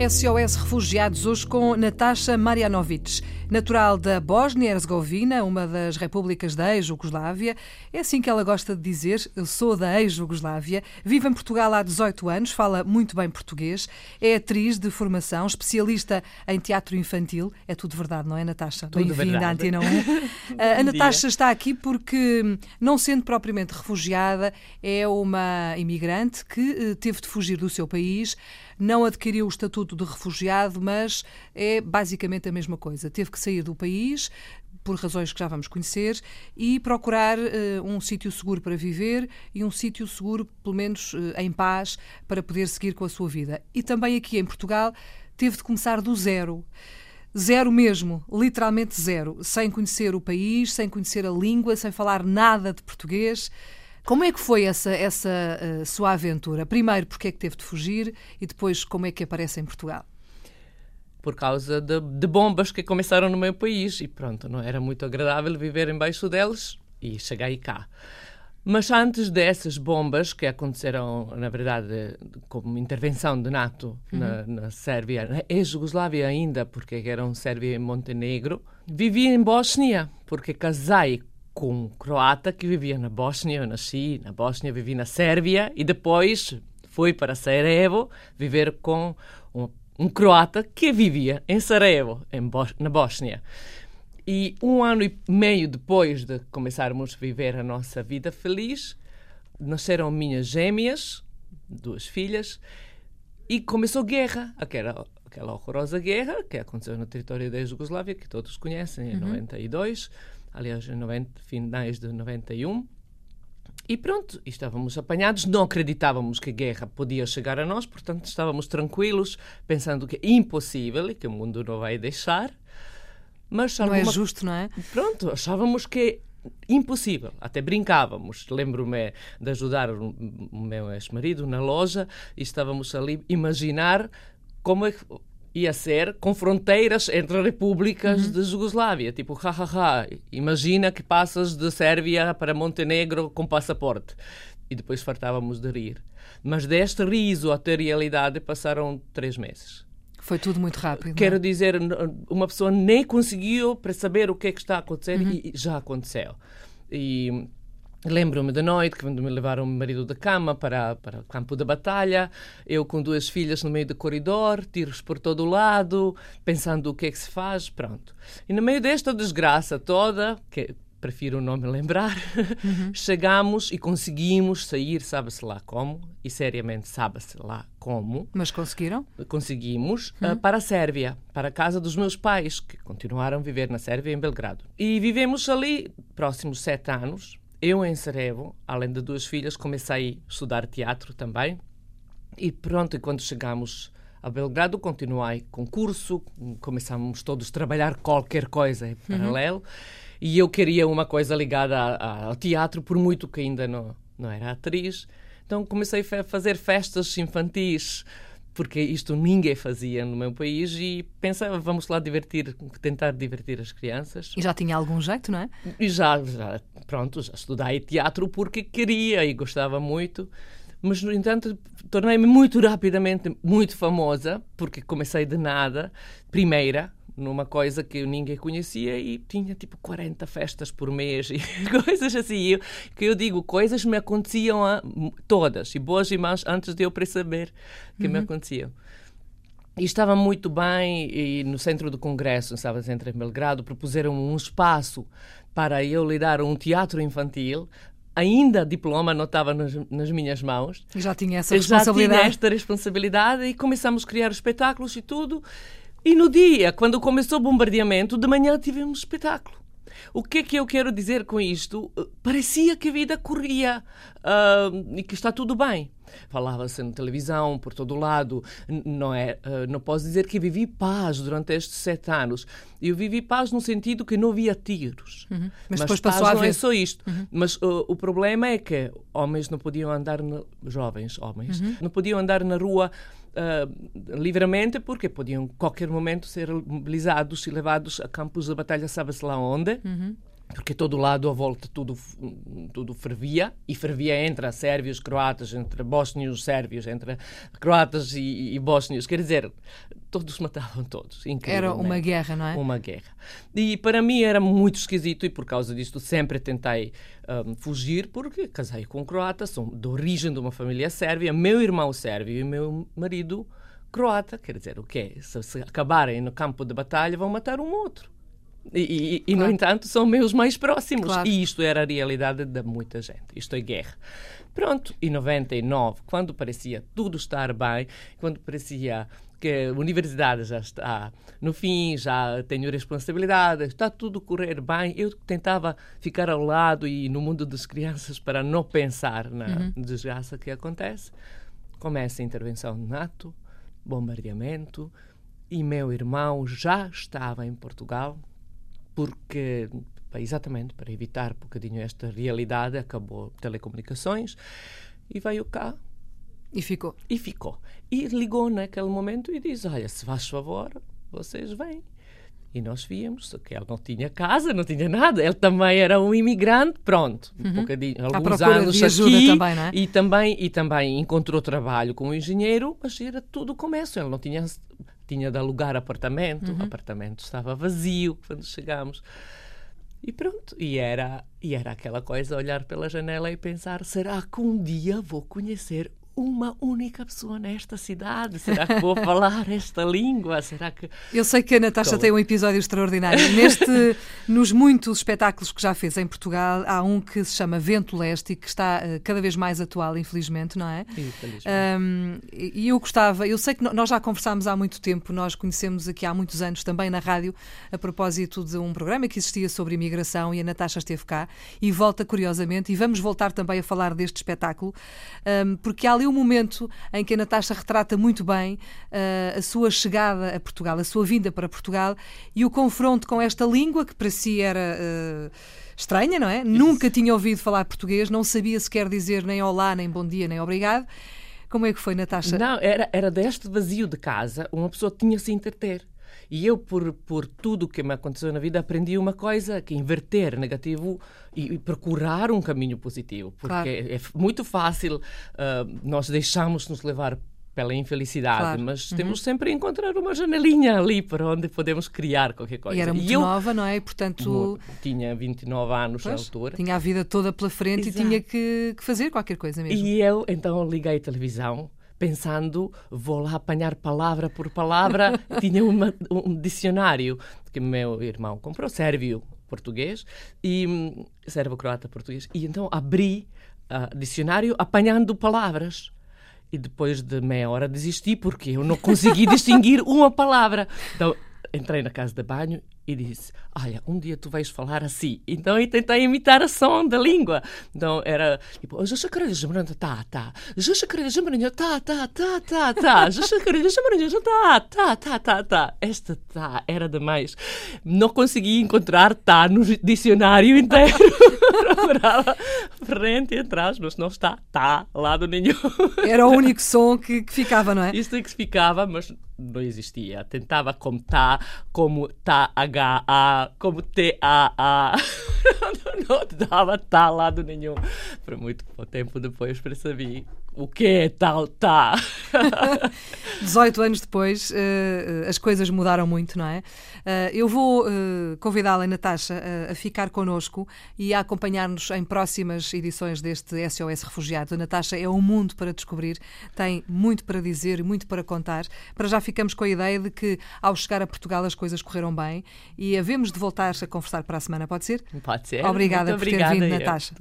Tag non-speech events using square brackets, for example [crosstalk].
SOS Refugiados, hoje com Natasha Marianovic, natural da Bósnia-Herzegovina, uma das repúblicas da ex-Jugoslávia. É assim que ela gosta de dizer, eu sou da ex-Jugoslávia, vive em Portugal há 18 anos, fala muito bem português, é atriz de formação, especialista em teatro infantil. É tudo verdade, não é, Natasha? Bem-vinda à Antena 1. [laughs] a Natasha está aqui porque, não sendo propriamente refugiada, é uma imigrante que eh, teve de fugir do seu país não adquiriu o estatuto de refugiado, mas é basicamente a mesma coisa. Teve que sair do país, por razões que já vamos conhecer, e procurar uh, um sítio seguro para viver e um sítio seguro, pelo menos uh, em paz, para poder seguir com a sua vida. E também aqui em Portugal teve de começar do zero. Zero mesmo, literalmente zero, sem conhecer o país, sem conhecer a língua, sem falar nada de português. Como é que foi essa, essa uh, sua aventura? Primeiro, porque é que teve de fugir e depois, como é que aparece em Portugal? Por causa de, de bombas que começaram no meu país e pronto, não era muito agradável viver embaixo delas e cheguei cá. Mas antes dessas bombas que aconteceram, na verdade, como intervenção de NATO uhum. na, na Sérvia, na ex-Jugoslávia ainda, porque eram Sérvia e Montenegro, vivi em Bósnia, porque casei com um croata que vivia na Bósnia. Eu nasci na Bósnia, vivi na Sérvia e depois fui para Sarajevo viver com um, um croata que vivia em Sarajevo, em Bos na Bósnia. E um ano e meio depois de começarmos a viver a nossa vida feliz, nasceram minhas gêmeas, duas filhas, e começou guerra, aquela, aquela horrorosa guerra que aconteceu no território da Jugoslávia, que todos conhecem, em uhum. 92 aliás, em 90, finais de 91. E pronto, estávamos apanhados, não acreditávamos que a guerra podia chegar a nós, portanto estávamos tranquilos, pensando que é impossível e que o mundo não vai deixar. Mas não alguma... é justo, não é? Pronto, achávamos que é impossível. Até brincávamos. Lembro-me de ajudar o meu ex-marido na loja e estávamos ali imaginar como é ia ser com fronteiras entre repúblicas uhum. de Jugoslávia. Tipo, hahaha, imagina que passas de Sérvia para Montenegro com passaporte. E depois fartávamos de rir. Mas deste riso até realidade passaram três meses. Foi tudo muito rápido. Quero não? dizer, uma pessoa nem conseguiu para saber o que é que está a acontecer uhum. e já aconteceu. E Lembro-me da noite quando me levaram o marido da cama para, para o campo da batalha, eu com duas filhas no meio do corredor, tiros por todo o lado, pensando o que é que se faz, pronto. E no meio desta desgraça toda, que prefiro não me lembrar, uhum. [laughs] chegamos e conseguimos sair, sabe-se lá como, e seriamente sabe-se lá como. Mas conseguiram? Conseguimos uhum. uh, para a Sérvia, para a casa dos meus pais, que continuaram a viver na Sérvia, em Belgrado. E vivemos ali próximos sete anos, eu em Sarajevo, além de duas filhas, comecei a estudar teatro também. E pronto, e quando chegamos a Belgrado, continuei com curso, começamos todos a trabalhar qualquer coisa em uhum. paralelo. Uhum. E eu queria uma coisa ligada a, a, ao teatro, por muito que ainda não, não era atriz. Então comecei a fazer festas infantis porque isto ninguém fazia no meu país e pensava, vamos lá divertir, tentar divertir as crianças. E já tinha algum jeito, não é? E já, já pronto, já estudei teatro porque queria e gostava muito. Mas, no entanto, tornei-me muito rapidamente muito famosa, porque comecei de nada, primeira, numa coisa que ninguém conhecia e tinha tipo 40 festas por mês e [laughs] coisas assim. Eu, que eu digo, coisas me aconteciam a, todas, e boas e más, antes de eu perceber que uhum. me aconteciam. E estava muito bem, e no centro do congresso, estava centro em Belgrado, propuseram um espaço para eu lidar um teatro infantil, ainda diploma não estava nas, nas, minhas mãos. Já tinha essa responsabilidade. Já tinha esta responsabilidade e começamos a criar espetáculos e tudo. E no dia, quando começou o bombardeamento, de manhã tivemos um espetáculo. O que é que eu quero dizer com isto? Parecia que a vida corria uh, e que está tudo bem. Falava-se na televisão, por todo o lado. Não, é, uh, não posso dizer que vivi paz durante estes sete anos. Eu vivi paz no sentido que não havia tiros. Uhum. Mas, Mas a não é só isto. Uhum. Mas uh, o problema é que homens não podiam andar, na... jovens homens, uhum. não podiam andar na rua uh, livremente, porque podiam, a qualquer momento, ser mobilizados e levados a campos de batalha, sabe-se lá onde. Uhum. Porque todo lado à volta tudo, tudo fervia, e fervia entre sérvios, croatas, entre bósnios, sérvios, entre croatas e, e bósnios. Quer dizer, todos matavam todos. Era uma guerra, não é? Uma guerra. E para mim era muito esquisito, e por causa disto sempre tentei um, fugir, porque casei com um croata, sou de origem de uma família sérvia, meu irmão sérvio e meu marido croata. Quer dizer, o quê? Se, se acabarem no campo de batalha, vão matar um outro. E, e, claro. no entanto, são meus mais próximos. Claro. E isto era a realidade de muita gente. Isto é guerra. Pronto, em 99, quando parecia tudo estar bem, quando parecia que a universidade já está no fim, já tenho responsabilidade, está tudo correr bem, eu tentava ficar ao lado e no mundo das crianças para não pensar na uhum. desgraça que acontece. Começa a intervenção NATO, bombardeamento, e meu irmão já estava em Portugal porque exatamente para evitar um bocadinho esta realidade, acabou telecomunicações e veio cá. E ficou. E ficou. E ligou naquele momento e disse: Olha, se faz favor, vocês vêm. E nós víamos, que ele não tinha casa, não tinha nada. Ele também era um imigrante, pronto, um uhum. bocadinho, alguns anos aqui. Também, é? e, também, e também encontrou trabalho como engenheiro, mas era tudo começo. Ele não tinha tinha de alugar apartamento, uhum. o apartamento estava vazio quando chegámos. E pronto, e era, e era aquela coisa, olhar pela janela e pensar: será que um dia vou conhecer uma única pessoa nesta cidade? Será que vou falar esta língua? Será que. Eu sei que a Natasha Como? tem um episódio extraordinário. Neste, [laughs] nos muitos espetáculos que já fez em Portugal, há um que se chama Vento Leste e que está uh, cada vez mais atual, infelizmente, não é? Infelizmente. Um, e eu gostava, eu sei que nós já conversámos há muito tempo, nós conhecemos aqui há muitos anos também na rádio, a propósito de um programa que existia sobre imigração e a Natasha esteve cá e volta curiosamente, e vamos voltar também a falar deste espetáculo, um, porque há ali um momento em que a Natasha retrata muito bem uh, a sua chegada a Portugal, a sua vinda para Portugal e o confronto com esta língua que para si era. Uh, estranha, não é? Isso. Nunca tinha ouvido falar português, não sabia sequer dizer nem olá, nem bom dia, nem obrigado. Como é que foi, Natasha? Não, era, era deste vazio de casa, uma pessoa tinha se interter. E eu, por, por tudo que me aconteceu na vida, aprendi uma coisa, que inverter negativo e, e procurar um caminho positivo. Porque claro. é, é, muito fácil uh, nós deixarmos nos levar pela infelicidade, claro. mas uhum. temos sempre a encontrar uma janelinha ali para onde podemos criar qualquer coisa. E era muito e eu, nova, não é? E, portanto... Tinha 29 anos pois, na altura. Tinha a vida toda pela frente Exato. e tinha que, que, fazer qualquer coisa mesmo. E eu, então, liguei a televisão pensando, vou lá apanhar palavra por palavra. [laughs] Tinha uma, um dicionário que meu irmão comprou, sérvio português e hum, sérvio croata português. E então abri o uh, dicionário apanhando palavras. E depois de meia hora desisti porque eu não consegui [laughs] distinguir uma palavra. Então entrei na casa de banho e disse: Olha, um dia tu vais falar assim. Então eu tentei imitar a som da língua. Então era tipo: Já chacarelha, jamaranja, tá, tá. Já chacarelha, jamaranja, tá, tá, tá, tá, tá. Já chacarelha, jamaranja, tá, tá, tá, tá, tá. Esta tá era demais. Não consegui encontrar tá no dicionário inteiro. [laughs] Procurava frente e atrás, mas não está tá lado nenhum. Era o único som que, que ficava, não é? Isto é que ficava, mas não existia. Tentava como tá, como tá, H-A, como T-A-A. [laughs] não dava tá lado nenhum. Por muito tempo depois percebi o que é tal tá. [laughs] 18 anos depois, uh, as coisas mudaram muito, não é? Uh, eu vou convidá-la, Natasha, a ficar connosco e a acompanhar-nos em próximas edições deste SOS Refugiados. A Natasha é um mundo para descobrir, tem muito para dizer e muito para contar. Para já ficamos com a ideia de que, ao chegar a Portugal, as coisas correram bem e havemos de voltar a conversar para a semana, pode ser? Pode ser. Obrigada muito por ter vindo, Natasha.